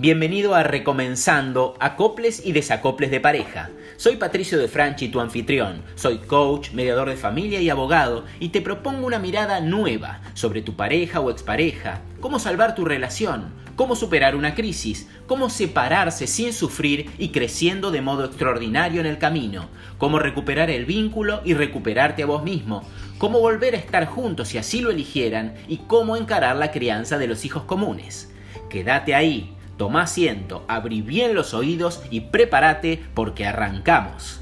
Bienvenido a Recomenzando Acoples y Desacoples de Pareja. Soy Patricio de Franchi, tu anfitrión. Soy coach, mediador de familia y abogado y te propongo una mirada nueva sobre tu pareja o expareja, cómo salvar tu relación, cómo superar una crisis, cómo separarse sin sufrir y creciendo de modo extraordinario en el camino, cómo recuperar el vínculo y recuperarte a vos mismo, cómo volver a estar juntos si así lo eligieran y cómo encarar la crianza de los hijos comunes. Quédate ahí Toma asiento, abrí bien los oídos y prepárate porque arrancamos.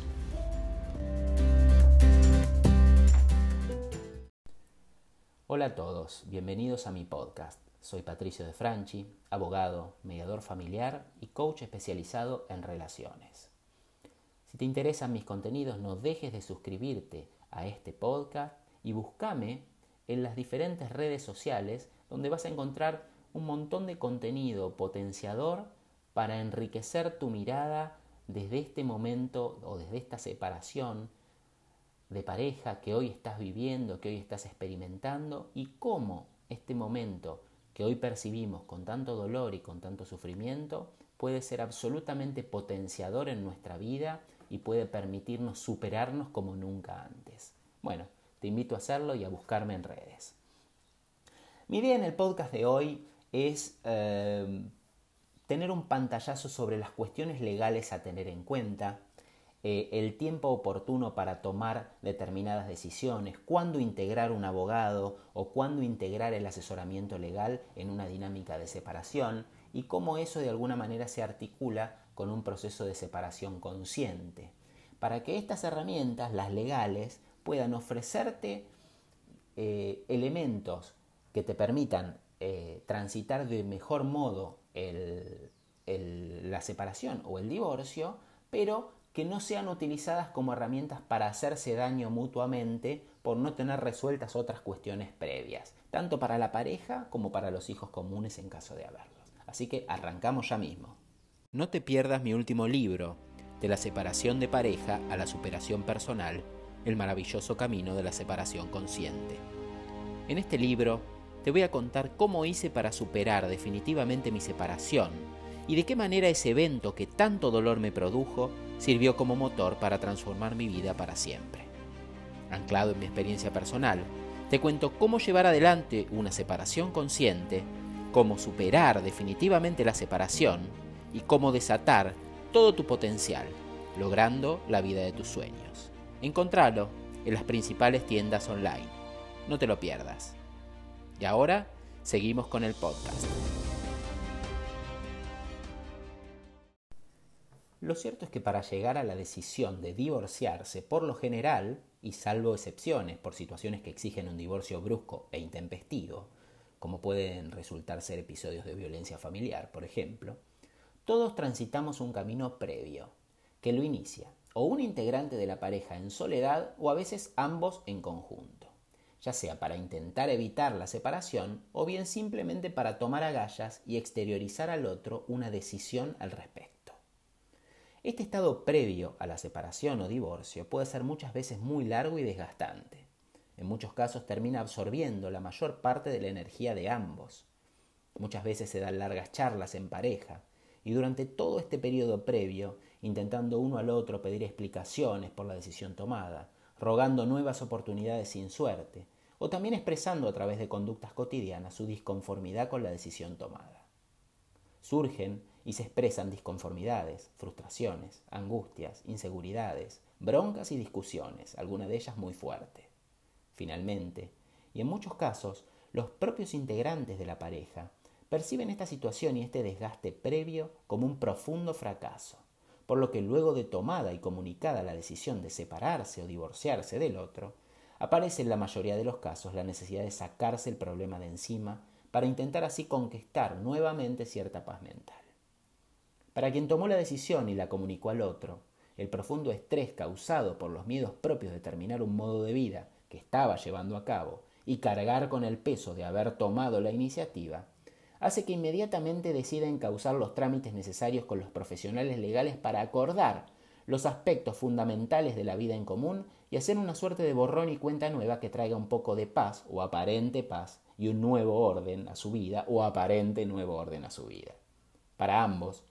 Hola a todos, bienvenidos a mi podcast. Soy Patricio de Franchi, abogado, mediador familiar y coach especializado en relaciones. Si te interesan mis contenidos, no dejes de suscribirte a este podcast y búscame en las diferentes redes sociales donde vas a encontrar un montón de contenido potenciador para enriquecer tu mirada desde este momento o desde esta separación de pareja que hoy estás viviendo, que hoy estás experimentando y cómo este momento que hoy percibimos con tanto dolor y con tanto sufrimiento puede ser absolutamente potenciador en nuestra vida y puede permitirnos superarnos como nunca antes. Bueno, te invito a hacerlo y a buscarme en redes. Mi en el podcast de hoy es em, tener un pantallazo sobre las cuestiones legales a tener en cuenta, eh, el tiempo oportuno para tomar determinadas decisiones, cuándo integrar un abogado o cuándo integrar el asesoramiento legal en una dinámica de separación y cómo eso de alguna manera se articula con un proceso de separación consciente. Para que estas herramientas, las legales, puedan ofrecerte eh, elementos que te permitan eh, transitar de mejor modo la separación o el divorcio, pero que no sean utilizadas como herramientas para hacerse daño mutuamente por no tener resueltas otras cuestiones previas, tanto para la pareja como para los hijos comunes en caso de haberlos. Así que arrancamos ya mismo. No te pierdas mi último libro, de la separación de pareja a la superación personal, el maravilloso camino de la separación consciente. En este libro te voy a contar cómo hice para superar definitivamente mi separación y de qué manera ese evento que tanto dolor me produjo sirvió como motor para transformar mi vida para siempre. Anclado en mi experiencia personal, te cuento cómo llevar adelante una separación consciente, cómo superar definitivamente la separación y cómo desatar todo tu potencial, logrando la vida de tus sueños. Encontralo en las principales tiendas online. No te lo pierdas. Y ahora seguimos con el podcast. Lo cierto es que para llegar a la decisión de divorciarse, por lo general, y salvo excepciones por situaciones que exigen un divorcio brusco e intempestivo, como pueden resultar ser episodios de violencia familiar, por ejemplo, todos transitamos un camino previo, que lo inicia o un integrante de la pareja en soledad o a veces ambos en conjunto ya sea para intentar evitar la separación o bien simplemente para tomar agallas y exteriorizar al otro una decisión al respecto. Este estado previo a la separación o divorcio puede ser muchas veces muy largo y desgastante. En muchos casos termina absorbiendo la mayor parte de la energía de ambos. Muchas veces se dan largas charlas en pareja y durante todo este periodo previo, intentando uno al otro pedir explicaciones por la decisión tomada, rogando nuevas oportunidades sin suerte, o también expresando a través de conductas cotidianas su disconformidad con la decisión tomada. Surgen y se expresan disconformidades, frustraciones, angustias, inseguridades, broncas y discusiones, algunas de ellas muy fuertes. Finalmente, y en muchos casos, los propios integrantes de la pareja perciben esta situación y este desgaste previo como un profundo fracaso, por lo que luego de tomada y comunicada la decisión de separarse o divorciarse del otro, aparece en la mayoría de los casos la necesidad de sacarse el problema de encima para intentar así conquistar nuevamente cierta paz mental. Para quien tomó la decisión y la comunicó al otro, el profundo estrés causado por los miedos propios de terminar un modo de vida que estaba llevando a cabo y cargar con el peso de haber tomado la iniciativa, hace que inmediatamente decida encauzar los trámites necesarios con los profesionales legales para acordar los aspectos fundamentales de la vida en común y hacer una suerte de borrón y cuenta nueva que traiga un poco de paz o aparente paz y un nuevo orden a su vida o aparente nuevo orden a su vida. Para ambos,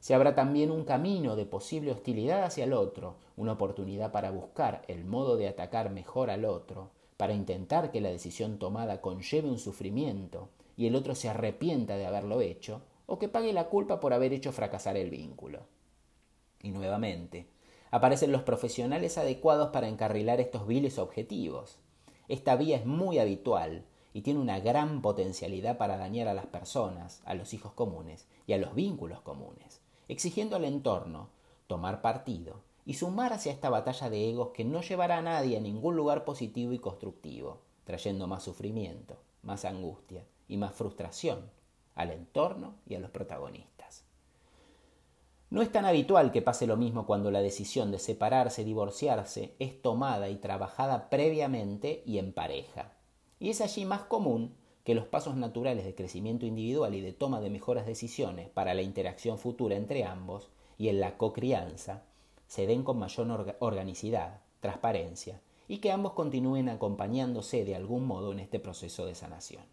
se habrá también un camino de posible hostilidad hacia el otro, una oportunidad para buscar el modo de atacar mejor al otro, para intentar que la decisión tomada conlleve un sufrimiento y el otro se arrepienta de haberlo hecho, o que pague la culpa por haber hecho fracasar el vínculo. Y nuevamente, aparecen los profesionales adecuados para encarrilar estos viles objetivos. Esta vía es muy habitual y tiene una gran potencialidad para dañar a las personas, a los hijos comunes y a los vínculos comunes, exigiendo al entorno tomar partido y sumar hacia esta batalla de egos que no llevará a nadie a ningún lugar positivo y constructivo, trayendo más sufrimiento, más angustia y más frustración al entorno y a los protagonistas. No es tan habitual que pase lo mismo cuando la decisión de separarse, divorciarse, es tomada y trabajada previamente y en pareja. Y es allí más común que los pasos naturales de crecimiento individual y de toma de mejores decisiones para la interacción futura entre ambos y en la cocrianza se den con mayor organicidad, transparencia y que ambos continúen acompañándose de algún modo en este proceso de sanación.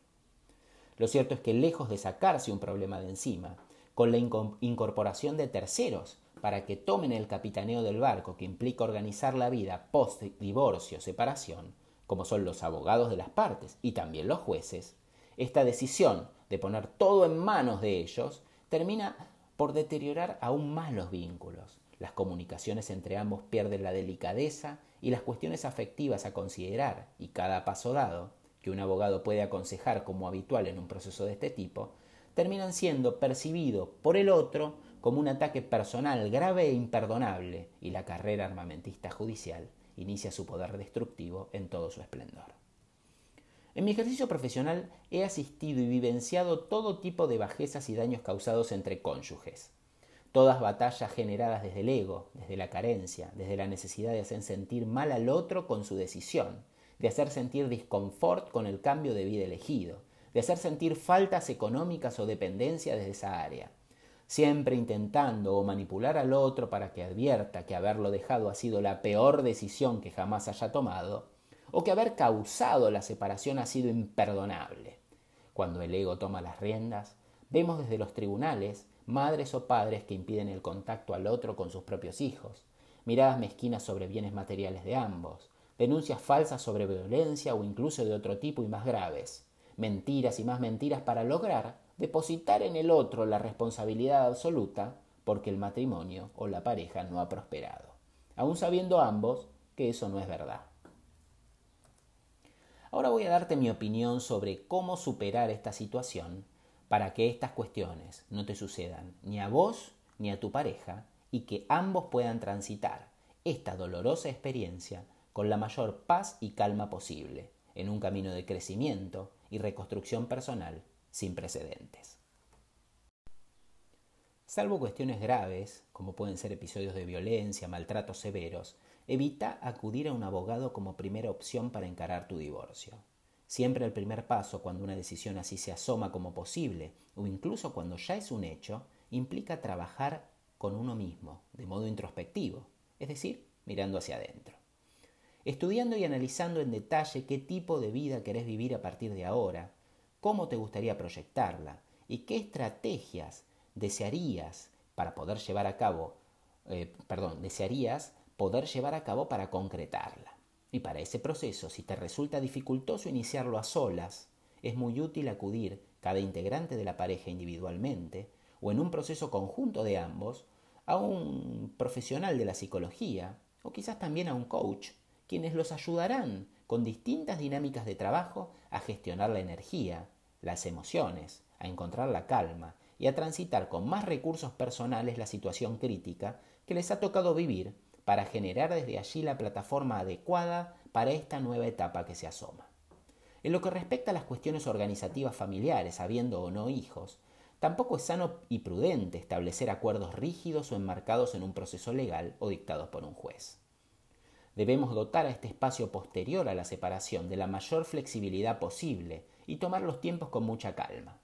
Lo cierto es que lejos de sacarse un problema de encima, con la incorporación de terceros para que tomen el capitaneo del barco que implica organizar la vida post divorcio separación, como son los abogados de las partes y también los jueces, esta decisión de poner todo en manos de ellos termina por deteriorar aún más los vínculos. Las comunicaciones entre ambos pierden la delicadeza y las cuestiones afectivas a considerar y cada paso dado que un abogado puede aconsejar como habitual en un proceso de este tipo, terminan siendo percibidos por el otro como un ataque personal grave e imperdonable y la carrera armamentista judicial inicia su poder destructivo en todo su esplendor. En mi ejercicio profesional he asistido y vivenciado todo tipo de bajezas y daños causados entre cónyuges. Todas batallas generadas desde el ego, desde la carencia, desde la necesidad de hacer sentir mal al otro con su decisión, de hacer sentir disconfort con el cambio de vida elegido, de hacer sentir faltas económicas o dependencia desde esa área, siempre intentando o manipular al otro para que advierta que haberlo dejado ha sido la peor decisión que jamás haya tomado, o que haber causado la separación ha sido imperdonable. Cuando el ego toma las riendas, vemos desde los tribunales madres o padres que impiden el contacto al otro con sus propios hijos, miradas mezquinas sobre bienes materiales de ambos, denuncias falsas sobre violencia o incluso de otro tipo y más graves, mentiras y más mentiras para lograr depositar en el otro la responsabilidad absoluta porque el matrimonio o la pareja no ha prosperado, aun sabiendo ambos que eso no es verdad. Ahora voy a darte mi opinión sobre cómo superar esta situación para que estas cuestiones no te sucedan ni a vos ni a tu pareja y que ambos puedan transitar esta dolorosa experiencia con la mayor paz y calma posible, en un camino de crecimiento y reconstrucción personal sin precedentes. Salvo cuestiones graves, como pueden ser episodios de violencia, maltratos severos, evita acudir a un abogado como primera opción para encarar tu divorcio. Siempre el primer paso cuando una decisión así se asoma como posible, o incluso cuando ya es un hecho, implica trabajar con uno mismo, de modo introspectivo, es decir, mirando hacia adentro estudiando y analizando en detalle qué tipo de vida querés vivir a partir de ahora, cómo te gustaría proyectarla y qué estrategias desearías para poder llevar a cabo, eh, perdón, desearías poder llevar a cabo para concretarla. Y para ese proceso, si te resulta dificultoso iniciarlo a solas, es muy útil acudir cada integrante de la pareja individualmente o en un proceso conjunto de ambos a un profesional de la psicología o quizás también a un coach quienes los ayudarán con distintas dinámicas de trabajo a gestionar la energía, las emociones, a encontrar la calma y a transitar con más recursos personales la situación crítica que les ha tocado vivir para generar desde allí la plataforma adecuada para esta nueva etapa que se asoma. En lo que respecta a las cuestiones organizativas familiares, habiendo o no hijos, tampoco es sano y prudente establecer acuerdos rígidos o enmarcados en un proceso legal o dictados por un juez. Debemos dotar a este espacio posterior a la separación de la mayor flexibilidad posible y tomar los tiempos con mucha calma.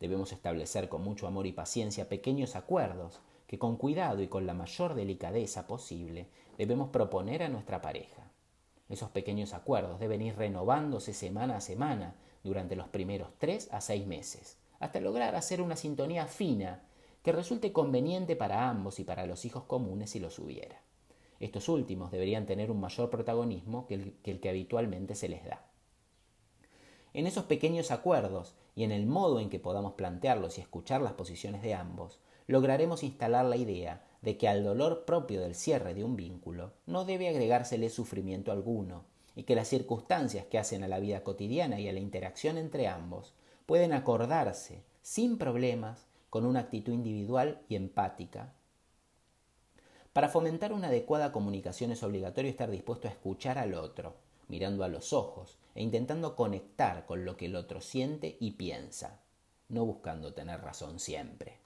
Debemos establecer con mucho amor y paciencia pequeños acuerdos que con cuidado y con la mayor delicadeza posible debemos proponer a nuestra pareja. Esos pequeños acuerdos deben ir renovándose semana a semana durante los primeros tres a seis meses, hasta lograr hacer una sintonía fina que resulte conveniente para ambos y para los hijos comunes si los hubiera. Estos últimos deberían tener un mayor protagonismo que el, que habitualmente se les da. En esos pequeños acuerdos y en el modo en que podamos plantearlos y escuchar las posiciones de ambos, lograremos instalar la idea de que al dolor propio del cierre de un vínculo no debe agregársele sufrimiento alguno, y que las circunstancias que hacen a la vida cotidiana y a la interacción entre ambos pueden acordarse sin problemas con una actitud individual y empática. Para fomentar una adecuada comunicación es obligatorio estar dispuesto a escuchar al otro, mirando a los ojos e intentando conectar con lo que el otro siente y piensa, no buscando tener razón siempre.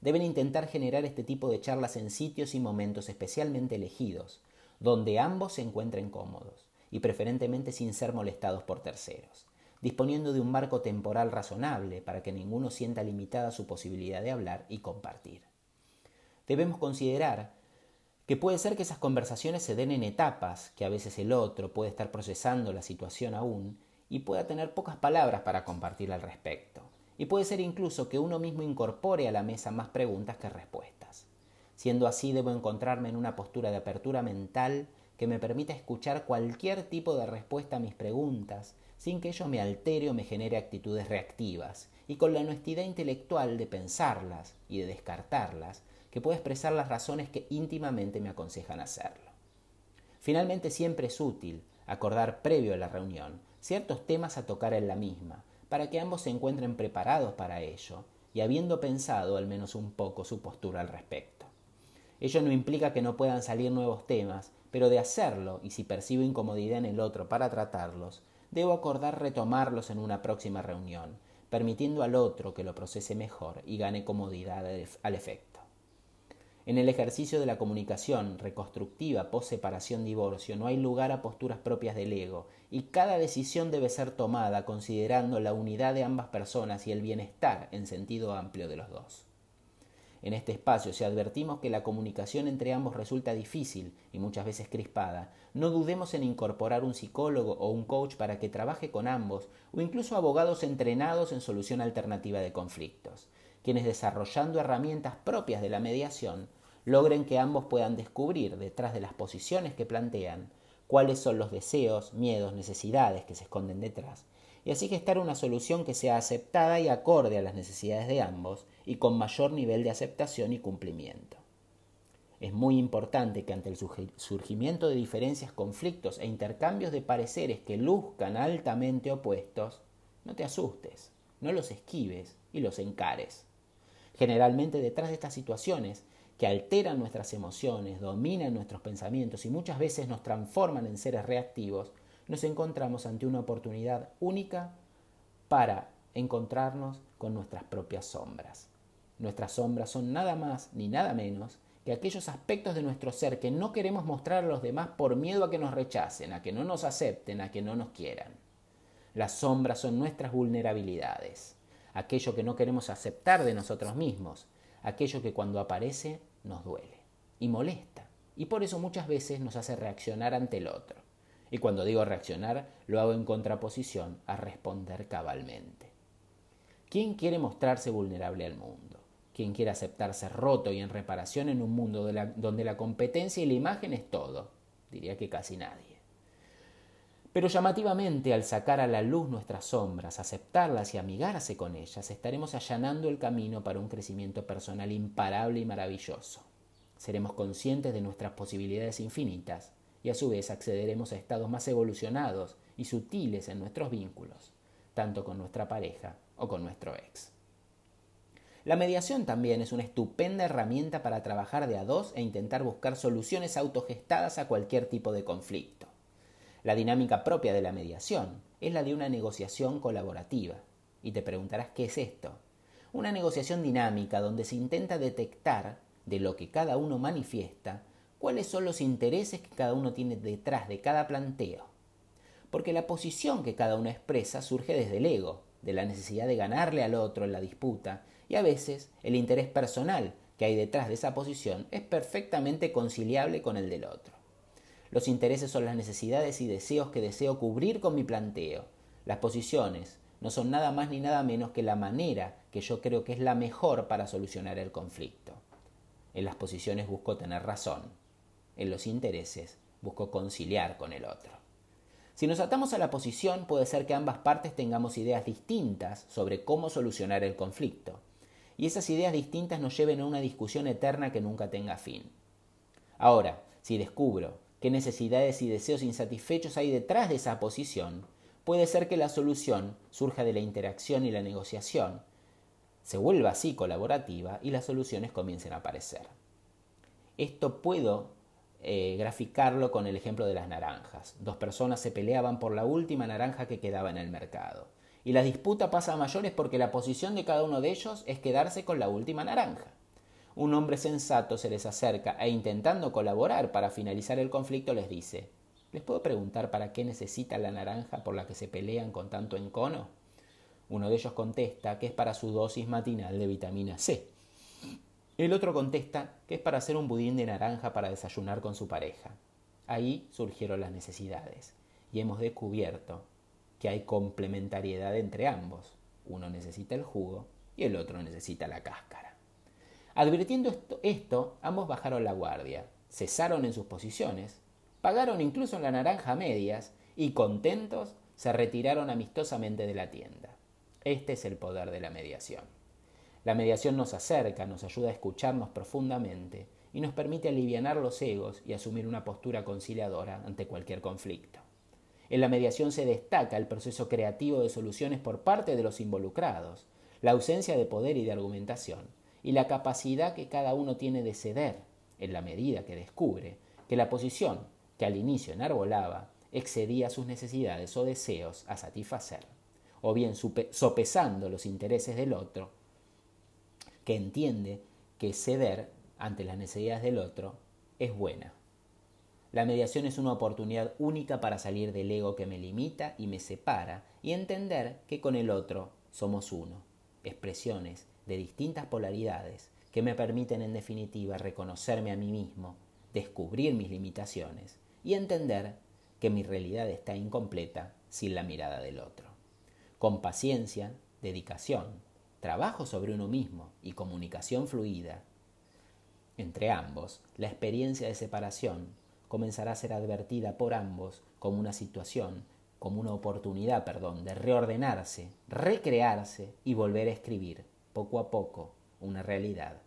Deben intentar generar este tipo de charlas en sitios y momentos especialmente elegidos, donde ambos se encuentren cómodos y preferentemente sin ser molestados por terceros, disponiendo de un marco temporal razonable para que ninguno sienta limitada su posibilidad de hablar y compartir. Debemos considerar que puede ser que esas conversaciones se den en etapas, que a veces el otro puede estar procesando la situación aún y pueda tener pocas palabras para compartir al respecto. Y puede ser incluso que uno mismo incorpore a la mesa más preguntas que respuestas. Siendo así, debo encontrarme en una postura de apertura mental que me permita escuchar cualquier tipo de respuesta a mis preguntas, sin que ello me altere o me genere actitudes reactivas, y con la honestidad intelectual de pensarlas y de descartarlas, que pueda expresar las razones que íntimamente me aconsejan hacerlo. Finalmente siempre es útil acordar previo a la reunión ciertos temas a tocar en la misma, para que ambos se encuentren preparados para ello y habiendo pensado al menos un poco su postura al respecto. Ello no implica que no puedan salir nuevos temas, pero de hacerlo, y si percibo incomodidad en el otro para tratarlos, debo acordar retomarlos en una próxima reunión, permitiendo al otro que lo procese mejor y gane comodidad al efecto. En el ejercicio de la comunicación reconstructiva post-separación-divorcio no hay lugar a posturas propias del ego y cada decisión debe ser tomada considerando la unidad de ambas personas y el bienestar en sentido amplio de los dos. En este espacio, si advertimos que la comunicación entre ambos resulta difícil y muchas veces crispada, no dudemos en incorporar un psicólogo o un coach para que trabaje con ambos o incluso abogados entrenados en solución alternativa de conflictos, quienes desarrollando herramientas propias de la mediación logren que ambos puedan descubrir detrás de las posiciones que plantean cuáles son los deseos, miedos, necesidades que se esconden detrás, y así gestar una solución que sea aceptada y acorde a las necesidades de ambos y con mayor nivel de aceptación y cumplimiento. Es muy importante que ante el surgimiento de diferencias, conflictos e intercambios de pareceres que luzcan altamente opuestos, no te asustes, no los esquives y los encares. Generalmente detrás de estas situaciones que alteran nuestras emociones, dominan nuestros pensamientos y muchas veces nos transforman en seres reactivos, nos encontramos ante una oportunidad única para encontrarnos con nuestras propias sombras. Nuestras sombras son nada más ni nada menos que aquellos aspectos de nuestro ser que no queremos mostrar a los demás por miedo a que nos rechacen, a que no nos acepten, a que no nos quieran. Las sombras son nuestras vulnerabilidades, aquello que no queremos aceptar de nosotros mismos, aquello que cuando aparece nos duele y molesta, y por eso muchas veces nos hace reaccionar ante el otro. Y cuando digo reaccionar, lo hago en contraposición a responder cabalmente. ¿Quién quiere mostrarse vulnerable al mundo? ¿Quién quiere aceptarse roto y en reparación en un mundo donde la competencia y la imagen es todo? Diría que casi nadie. Pero llamativamente, al sacar a la luz nuestras sombras, aceptarlas y amigarse con ellas, estaremos allanando el camino para un crecimiento personal imparable y maravilloso. Seremos conscientes de nuestras posibilidades infinitas y a su vez accederemos a estados más evolucionados y sutiles en nuestros vínculos, tanto con nuestra pareja o con nuestro ex. La mediación también es una estupenda herramienta para trabajar de a dos e intentar buscar soluciones autogestadas a cualquier tipo de conflicto. La dinámica propia de la mediación es la de una negociación colaborativa. Y te preguntarás qué es esto. Una negociación dinámica donde se intenta detectar de lo que cada uno manifiesta cuáles son los intereses que cada uno tiene detrás de cada planteo. Porque la posición que cada uno expresa surge desde el ego, de la necesidad de ganarle al otro en la disputa, y a veces el interés personal que hay detrás de esa posición es perfectamente conciliable con el del otro. Los intereses son las necesidades y deseos que deseo cubrir con mi planteo. Las posiciones no son nada más ni nada menos que la manera que yo creo que es la mejor para solucionar el conflicto. En las posiciones busco tener razón, en los intereses busco conciliar con el otro. Si nos atamos a la posición, puede ser que ambas partes tengamos ideas distintas sobre cómo solucionar el conflicto, y esas ideas distintas nos lleven a una discusión eterna que nunca tenga fin. Ahora, si descubro qué necesidades y deseos insatisfechos hay detrás de esa posición, puede ser que la solución surja de la interacción y la negociación, se vuelva así colaborativa y las soluciones comiencen a aparecer. Esto puedo eh, graficarlo con el ejemplo de las naranjas. Dos personas se peleaban por la última naranja que quedaba en el mercado. Y la disputa pasa a mayores porque la posición de cada uno de ellos es quedarse con la última naranja. Un hombre sensato se les acerca e intentando colaborar para finalizar el conflicto les dice, ¿les puedo preguntar para qué necesita la naranja por la que se pelean con tanto encono? Uno de ellos contesta que es para su dosis matinal de vitamina C. El otro contesta que es para hacer un budín de naranja para desayunar con su pareja. Ahí surgieron las necesidades y hemos descubierto que hay complementariedad entre ambos. Uno necesita el jugo y el otro necesita la cáscara. Advirtiendo esto, ambos bajaron la guardia, cesaron en sus posiciones, pagaron incluso la naranja medias y contentos se retiraron amistosamente de la tienda. Este es el poder de la mediación. La mediación nos acerca, nos ayuda a escucharnos profundamente y nos permite aliviar los egos y asumir una postura conciliadora ante cualquier conflicto. En la mediación se destaca el proceso creativo de soluciones por parte de los involucrados, la ausencia de poder y de argumentación, y la capacidad que cada uno tiene de ceder, en la medida que descubre que la posición que al inicio enarbolaba excedía sus necesidades o deseos a satisfacer, o bien sopesando los intereses del otro, que entiende que ceder ante las necesidades del otro es buena. La mediación es una oportunidad única para salir del ego que me limita y me separa y entender que con el otro somos uno, expresiones de distintas polaridades que me permiten en definitiva reconocerme a mí mismo, descubrir mis limitaciones y entender que mi realidad está incompleta sin la mirada del otro. Con paciencia, dedicación, trabajo sobre uno mismo y comunicación fluida entre ambos, la experiencia de separación comenzará a ser advertida por ambos como una situación, como una oportunidad, perdón, de reordenarse, recrearse y volver a escribir, poco a poco, una realidad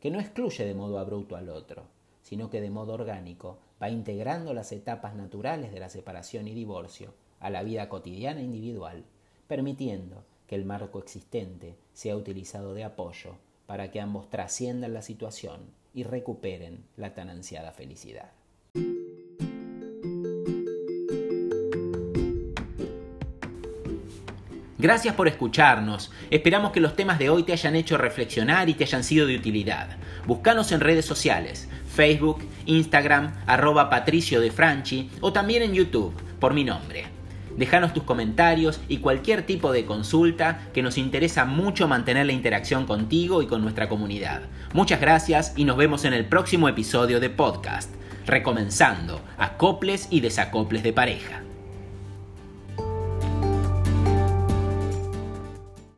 que no excluye de modo abrupto al otro, sino que de modo orgánico va integrando las etapas naturales de la separación y divorcio a la vida cotidiana individual, permitiendo que el marco existente sea utilizado de apoyo para que ambos trasciendan la situación y recuperen la tan ansiada felicidad. Gracias por escucharnos. Esperamos que los temas de hoy te hayan hecho reflexionar y te hayan sido de utilidad. Búscanos en redes sociales, Facebook, Instagram, arroba Patricio de Franchi o también en YouTube, por mi nombre. Déjanos tus comentarios y cualquier tipo de consulta que nos interesa mucho mantener la interacción contigo y con nuestra comunidad. Muchas gracias y nos vemos en el próximo episodio de podcast, recomenzando acoples y desacoples de pareja.